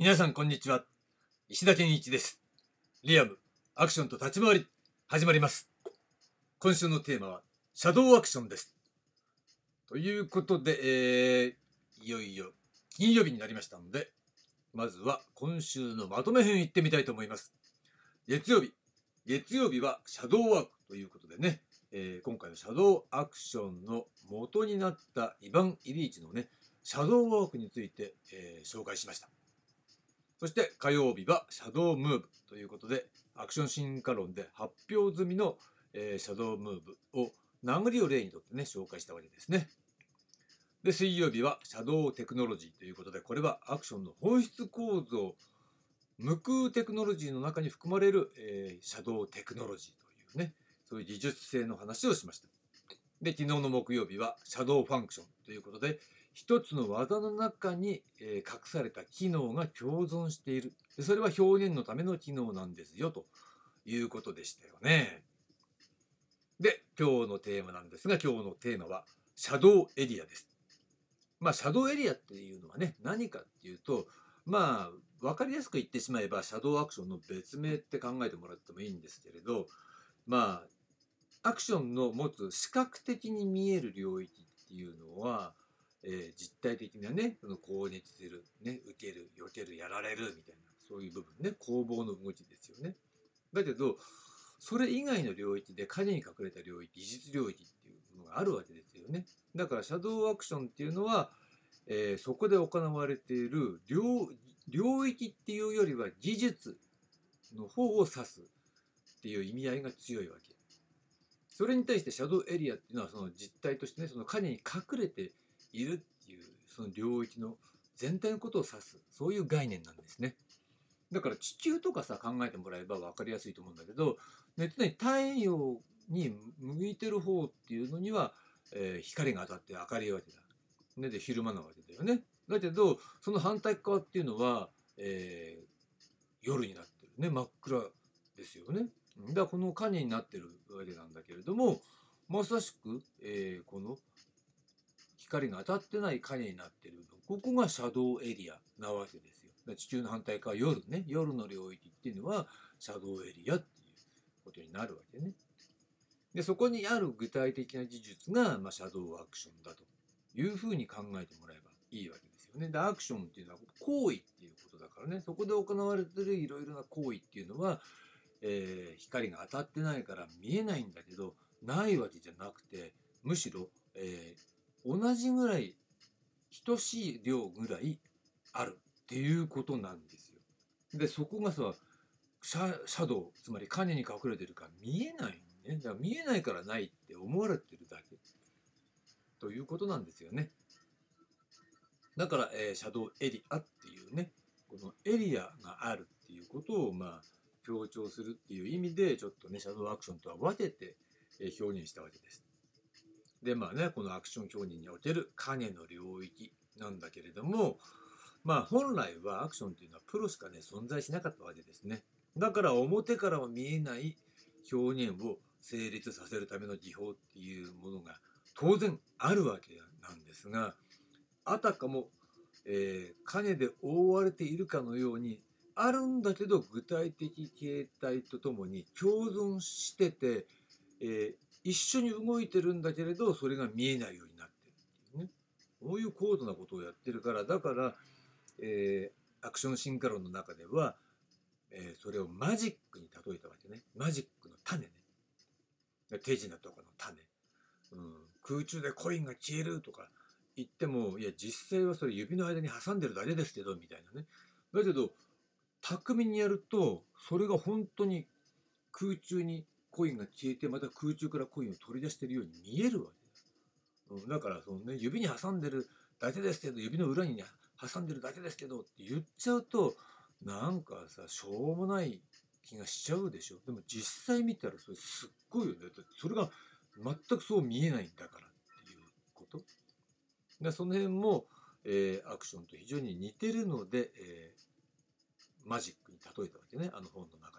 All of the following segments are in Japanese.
皆さんこんにちは。石田健一です。リアムアクションと立ち回り始まります。今週のテーマはシャドウアクションです。ということで、えー、いよいよ金曜日になりましたのでまずは今週のまとめ編行ってみたいと思います。月曜日。月曜日はシャドウワークということでね、えー、今回のシャドウアクションの元になったイヴァン・イリーチのねシャドウワークについて、えー、紹介しました。そして火曜日はシャドウムーブということで、アクション進化論で発表済みの、えー、シャドウムーブを殴りを例にとってね、紹介したわけですね。で、水曜日はシャドウテクノロジーということで、これはアクションの本質構造、無空テクノロジーの中に含まれる、えー、シャドウテクノロジーというね、そういう技術性の話をしました。で、昨日の木曜日はシャドウファンクションということで、一つの技の中に、隠された機能が共存している。それは表現のための機能なんですよということでしたよね。で、今日のテーマなんですが、今日のテーマはシャドウエリアです。まあ、シャドウエリアっていうのはね、何かっていうと、まあ、分かりやすく言ってしまえば、シャドウアクションの別名って考えてもらってもいいんですけれど、まあ、アクションの持つ視覚的に見える領域っていうのは、えー、実体的なねその攻撃する、ね、受ける避けるやられるみたいなそういう部分ね攻防の動きですよね。だけどそれ以外の領域で影に隠れた領域技術領域っていうのがあるわけですよね。だからシャドウアクションっていうのは、えー、そこで行われている領領域っていうよりは技術の方を指すっていう意味合いが強いわけ。それに対してシャドウエリアっていうのはその実態としてねその影に隠れているっていうその領域の全体のことを指すそういう概念なんですね。だから地球とかさ考えてもらえば分かりやすいと思うんだけど、ね、常に太陽に向いてる方っていうのには、えー、光が当たって明るいわけだ。ね、で昼間なわけだよね。だけどその反対側っていうのは、えー、夜になってるね真っ暗ですよね。だからこの影になってるわけなんだけれどもまさしく、えー、この光が当たってない影になってるここがシャドウエリアなわけですよ。地球の反対側夜ね夜の領域っていうのはシャドウエリアっていうことになるわけね。でそこにある具体的な技術が、まあ、シャドウアクションだというふうに考えてもらえばいいわけですよね。でアクションっていうのは行為っていうことだからねそこで行われてるいろいろな行為っていうのは、えー、光が当たってないから見えないんだけどないわけじゃなくてむしろ、えー、同じぐらい等しい量ぐらいあるっていうことなんですよ。でそこがさシャシャドウつまり影に隠れてるから見えないね。だから見えないからないって思われてるだけということなんですよね。だから、えー、シャドウエリアっていうねこのエリアがあるっていうことをまあ強調するっていう意味でちょっとねシャドウアクションとは分けて表現したわけです。でまあねこのアクション表現における影の領域なんだけれどもまあ本来はアクションというのはプロしかね存在しなかったわけですね。だから表からは見えない表現を成立させるための技法っていうものが当然あるわけなんですがあたかも、えー、影で覆われているかのようにあるんだけど具体的形態とともに共存してて、えー、一緒に動いてるんだけれどそれが見えないようになってるっていうね。そういう高度なことをやってるからだから、えー、アクション進化論の中では、えー、それをマジックに例えたわけね。マジックの種ね。手品とかの種、うん、空中でコインが消えるとか言ってもいや実際はそれ指の間に挟んでるだけですけどみたいなね。だけど巧みにやるとそれが本当に空中にコインが消えてまた空中からコインを取り出しているように見えるわけです。うん、だからその、ね、指に挟んでるだけですけど指の裏に、ね、挟んでるだけですけどって言っちゃうとなんかさしょうもない。気がしちゃうでしょでも実際見たらそれすっごいよねそれが全くそう見えないんだからっていうこと。でその辺も、えー、アクションと非常に似てるので、えー、マジックに例えたわけね。あの本の中。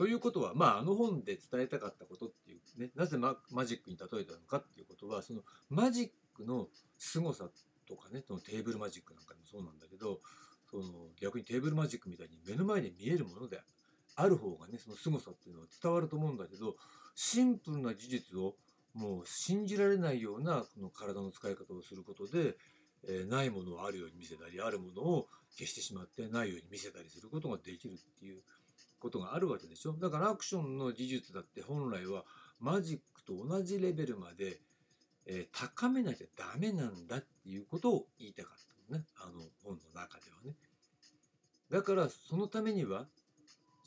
ということは、まあ、あの本で伝えたかったことっていうね、なぜママジックに例えたのかっていうことは、そのマジックの凄さとかねそのテーブルマジックなんかもそうなんだけどその逆にテーブルマジックみたいに目の前で見えるものである方がねその凄さっていうのは伝わると思うんだけどシンプルな事実をもう信じられないようなこの体の使い方をすることで、えー、ないものをあるように見せたりあるものを消してしまってないように見せたりすることができるっていうことがあるわけでしょ。だからアクションの技術だって本来はマジックと同じレベルまで、えー、高めなきゃダメなんだっていうことを言いたかったのね。あの本の中ではね。だからそのためには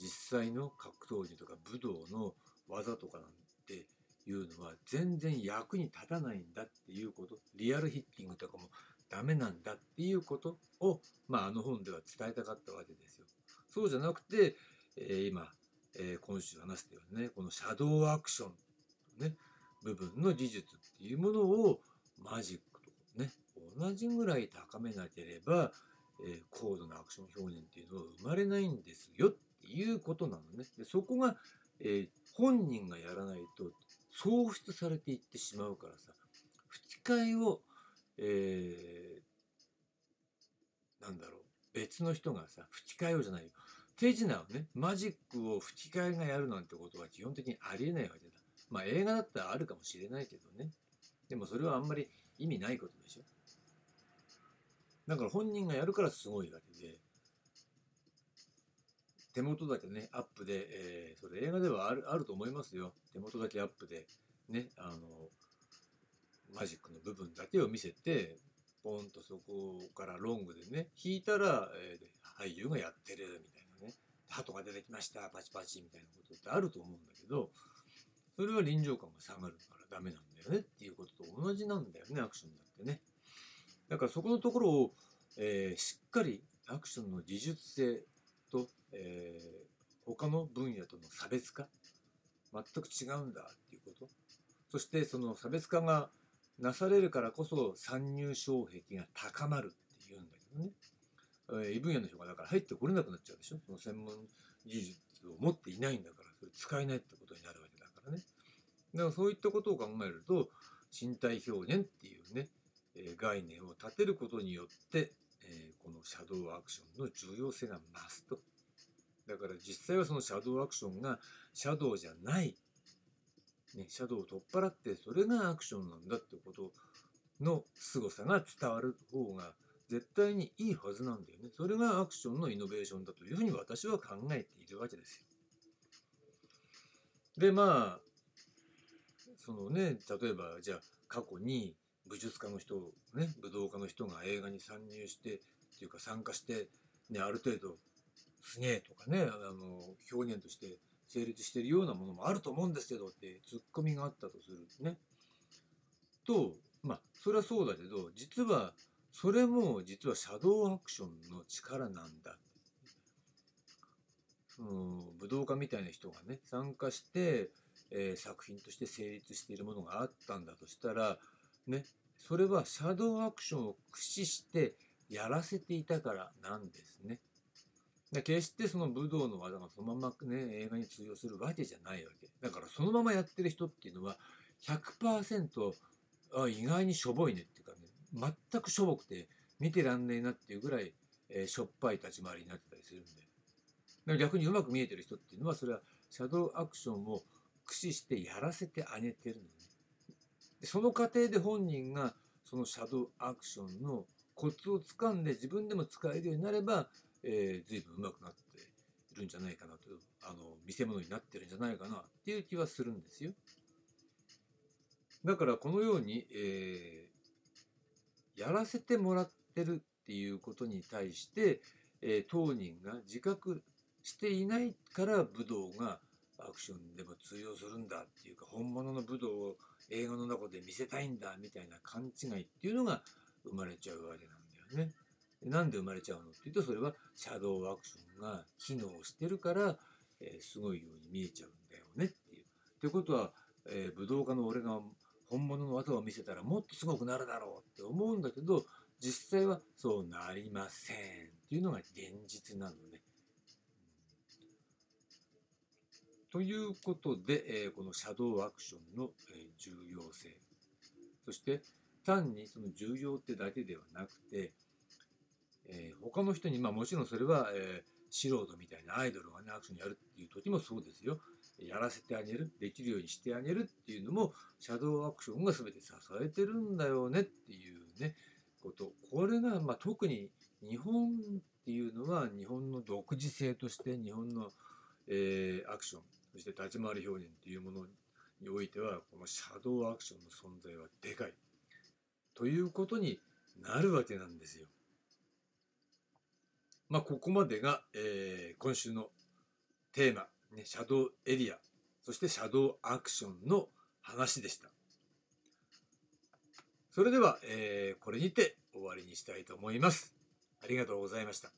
実際の格闘技とか武道の技とかなんていうのは全然役に立たないんだっていうこと。リアルヒッティングとかもダメなんだっていうことを、まあ、あの本では伝えたかったわけですよ。そうじゃなくて、えー、今、えー、今週話したようにねこのシャドーアクションね部分の技術っていうものをマジックとね同じぐらい高めなければ、えー、高度なアクション表現っていうのは生まれないんですよっていうことなのね。でそこが、え本人がやらないと喪失されていってしまうからさ吹き替えをえー、なんだろう別の人がさ吹き替えようじゃないよ手品をねマジックを吹き替えがやるなんてことは基本的にありえないわけだ。まあ映画だったらあるかもしれないけどね。でもそれはあんまり意味ないことでしょ。だから本人がやるからすごいわけで。手元だけねアップで、えー、それ映画ではあるあると思いますよ。手元だけアップでねあのマジックの部分だけを見せてポンとそこからロングでね弾いたら、えー、俳優がやってるみたいなね。鳩が出てきましたパチパチみたいなことってあると思うんだけどそれは臨場感が下がるからダメなんだよねっていうことと同じなんだよねアクションだってね。だからそこのところを、えー、しっかりアクションの技術性と、えー、他の分野との差別化全く違うんだっていうこと。そしてその差別化がなされるからこそ参入障壁が高まるっていうんだけどね。異分野の人がだから入ってこれなくなっちゃうでしょ？その専門技術を持っていないんだから、それ使えないってことになるわけだからね。だからそういったことを考えると、身体表現っていうね、え概念を立てることによって、えこのシャドウアクションの重要性が増すと。だから実際はそのシャドウアクションがシャドウじゃないね、シャドウを取っ払ってそれがアクションなんだってことの凄さが伝わる方が絶対にいいはずなんだよね。それがアクションのイノベーションだというふうに私は考えているわけですよ。でまあそのね例えばじゃあ過去に武術家の人ね武道家の人が映画に参入してっていうか参加して、ね、ある程度すげえとかねあの表現として成立してるようなものもあると思うんですけどってツッコミがあったとするね。とまあそれはそうだけど実はそれも実はシャドウアクションの力なんだ。武道家みたいな人がね参加して、えー、作品として成立しているものがあったんだとしたらねそれはシャドウアクションを駆使してやらせていたからなんですね。で決してその武道の技がそのままね映画に通用するわけじゃないわけだからそのままやってる人っていうのは100%あ意外にしょぼいねっていうか全くしょぼくて見てらんねえなっていうぐらい、えー、しょっぱい立ち回りになってたりするんで。逆にうまく見えてる人っていうのはそれはシャドウアクションを駆使してやらせてあげてるのね。でその過程で本人がそのシャドウアクションのコツをつかんで自分でも使えるようになればえー、随分上手くなっているんじゃないかなと。あの見せ物になってるんじゃないかなっていう気はするんですよ。だからこのように、え、やらせてもらってるっていうことに対して、えー、当人が自覚していないから武道がアクションでも通用するんだっていうか本物の武道を映画の中で見せたいんだみたいな勘違いっていうのが生まれちゃうわけなんだよね。なんで生まれちゃうのっていうと、それはシャドウアクションが機能してるから、えー、すごいように見えちゃうんだよねっていう。ということは、えー、武道家の俺が本物の技を見せたらもっとすごくなるだろうって思うんだけど、実際はそうなりませんっていうのが現実なのね。ということで、え、このシャドウアクションの、え、重要性、そして、単にその重要ってだけではなくて、え、他の人にまあもちろんそれは、え、素人みたいなアイドルがねアクションやるっていう時もそうですよやらせてあげるできるようにしてあげるっていうのもシャドウアクションが全て支えてるんだよねっていうねこと。これがまあ特に日本っていうのは日本の独自性として日本の、え、アクションそして立ち回り表現っていうものにおいてはこのシャドウアクションの存在はでかい。ということになるわけなんですよ。まあここまでが、え、今週のテーマ、ね、シャドウエリアそしてシャドウアクションの話でした。それでは、えー、これにて終わりにしたいと思います。ありがとうございました。